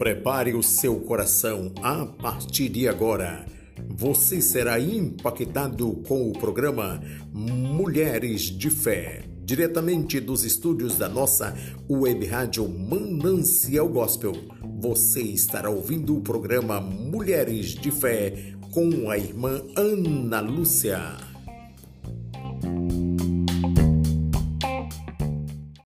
Prepare o seu coração a partir de agora. Você será impactado com o programa Mulheres de Fé, diretamente dos estúdios da nossa web rádio Manancial Gospel. Você estará ouvindo o programa Mulheres de Fé com a irmã Ana Lúcia.